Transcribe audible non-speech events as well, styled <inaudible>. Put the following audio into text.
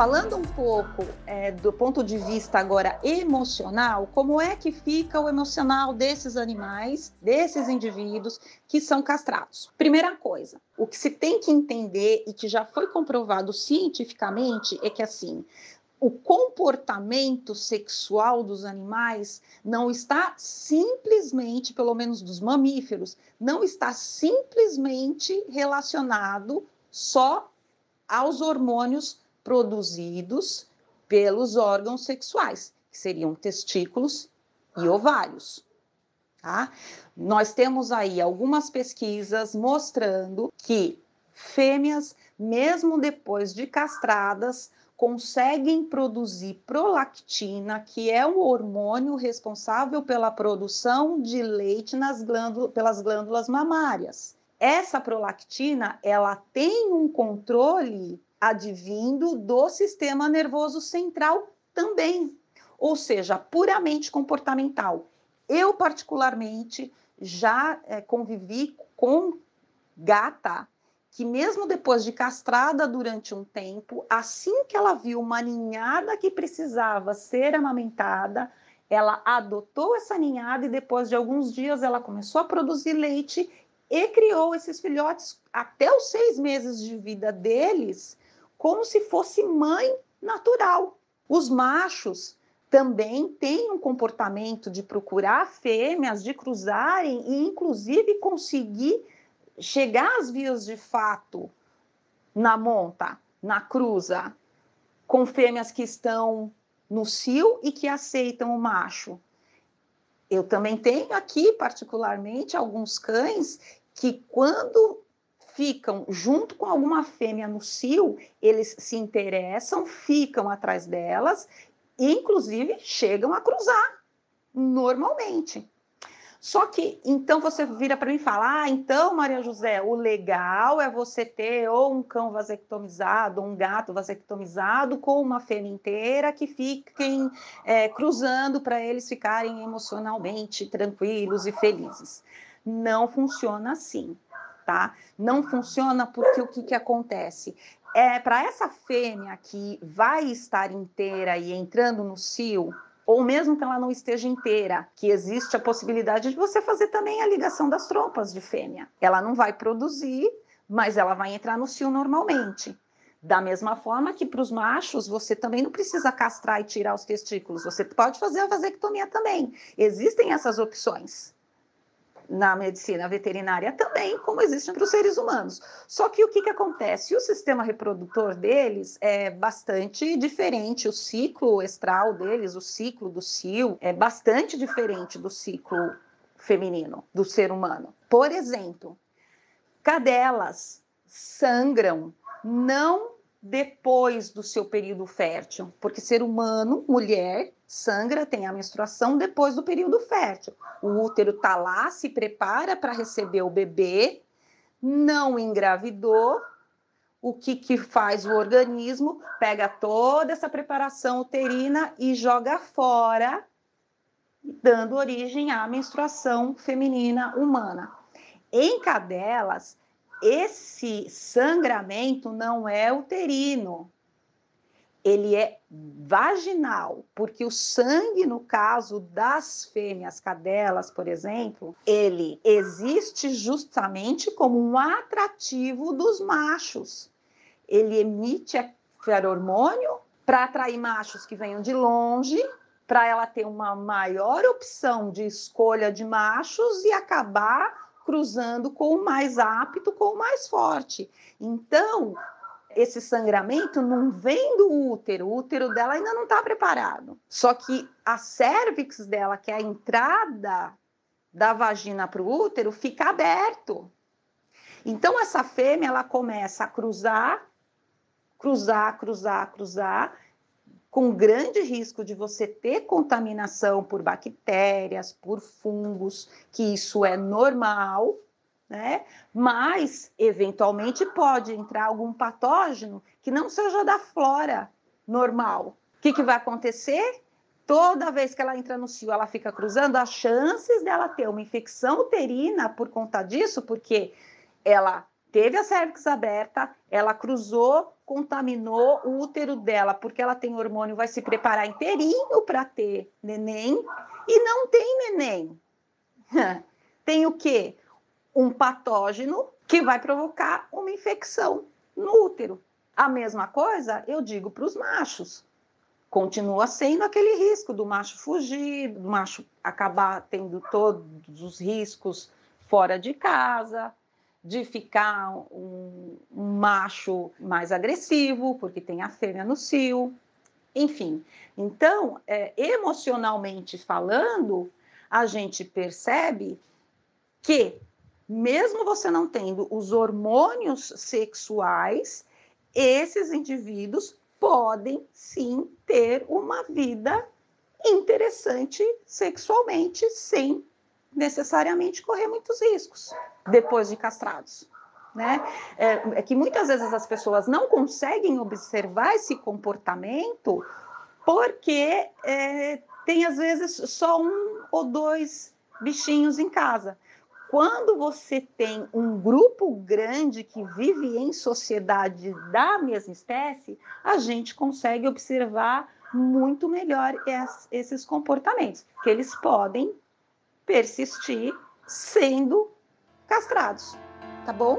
Falando um pouco é, do ponto de vista agora emocional, como é que fica o emocional desses animais, desses indivíduos que são castrados? Primeira coisa, o que se tem que entender e que já foi comprovado cientificamente é que assim, o comportamento sexual dos animais não está simplesmente, pelo menos dos mamíferos, não está simplesmente relacionado só aos hormônios produzidos pelos órgãos sexuais, que seriam testículos e ovários. Tá? Nós temos aí algumas pesquisas mostrando que fêmeas, mesmo depois de castradas, conseguem produzir prolactina, que é um hormônio responsável pela produção de leite nas glândulas, pelas glândulas mamárias. Essa prolactina, ela tem um controle advindo do sistema nervoso central também, ou seja, puramente comportamental. Eu, particularmente, já é, convivi com gata que mesmo depois de castrada durante um tempo, assim que ela viu uma ninhada que precisava ser amamentada, ela adotou essa ninhada e depois de alguns dias ela começou a produzir leite e criou esses filhotes até os seis meses de vida deles como se fosse mãe natural. Os machos também têm um comportamento de procurar fêmeas, de cruzarem e inclusive conseguir chegar às vias de fato na monta, na cruza, com fêmeas que estão no cio e que aceitam o macho. Eu também tenho aqui, particularmente, alguns cães que, quando ficam junto com alguma fêmea no cio, eles se interessam, ficam atrás delas e, inclusive, chegam a cruzar normalmente. Só que então você vira para mim e fala: ah, então, Maria José, o legal é você ter ou um cão vasectomizado, ou um gato vasectomizado com uma fêmea inteira que fiquem é, cruzando para eles ficarem emocionalmente tranquilos e felizes. Não funciona assim, tá? Não funciona porque o que, que acontece? É para essa fêmea que vai estar inteira e entrando no cio, ou mesmo que ela não esteja inteira, que existe a possibilidade de você fazer também a ligação das trompas de fêmea. Ela não vai produzir, mas ela vai entrar no cio normalmente. Da mesma forma que para os machos, você também não precisa castrar e tirar os testículos, você pode fazer a vasectomia também. Existem essas opções na medicina veterinária também, como existem para os seres humanos. Só que o que, que acontece? O sistema reprodutor deles é bastante diferente, o ciclo estral deles, o ciclo do cio, é bastante diferente do ciclo feminino, do ser humano. Por exemplo, cadelas sangram não depois do seu período fértil, porque ser humano, mulher, sangra, tem a menstruação depois do período fértil. O útero está lá, se prepara para receber o bebê, não engravidou. O que, que faz o organismo? Pega toda essa preparação uterina e joga fora, dando origem à menstruação feminina humana. Em cadelas, esse sangramento não é uterino, ele é vaginal, porque o sangue, no caso das fêmeas cadelas, por exemplo, ele existe justamente como um atrativo dos machos. Ele emite feromônio para atrair machos que venham de longe, para ela ter uma maior opção de escolha de machos e acabar cruzando com o mais apto, com o mais forte. Então, esse sangramento não vem do útero, o útero dela ainda não está preparado. Só que a cervix dela, que é a entrada da vagina para o útero, fica aberto. Então, essa fêmea, ela começa a cruzar, cruzar, cruzar, cruzar, com grande risco de você ter contaminação por bactérias, por fungos, que isso é normal, né? Mas, eventualmente, pode entrar algum patógeno que não seja da flora normal. O que, que vai acontecer? Toda vez que ela entra no cio, ela fica cruzando, as chances dela ter uma infecção uterina por conta disso, porque ela teve a cervix aberta, ela cruzou, contaminou o útero dela, porque ela tem hormônio, vai se preparar inteirinho para ter neném, e não tem neném. <laughs> tem o quê? Um patógeno que vai provocar uma infecção no útero. A mesma coisa eu digo para os machos. Continua sendo aquele risco do macho fugir, do macho acabar tendo todos os riscos fora de casa, de ficar um, um macho mais agressivo, porque tem a fêmea no cio, enfim. Então, é, emocionalmente falando, a gente percebe que, mesmo você não tendo os hormônios sexuais, esses indivíduos podem sim ter uma vida interessante sexualmente, sem necessariamente correr muitos riscos depois de castrados. Né? É, é, que muitas vezes as pessoas não conseguem observar esse comportamento porque é, tem às vezes só um ou dois bichinhos em casa. Quando você tem um grupo grande que vive em sociedade da mesma espécie, a gente consegue observar muito melhor esses comportamentos, que eles podem persistir sendo castrados, tá bom?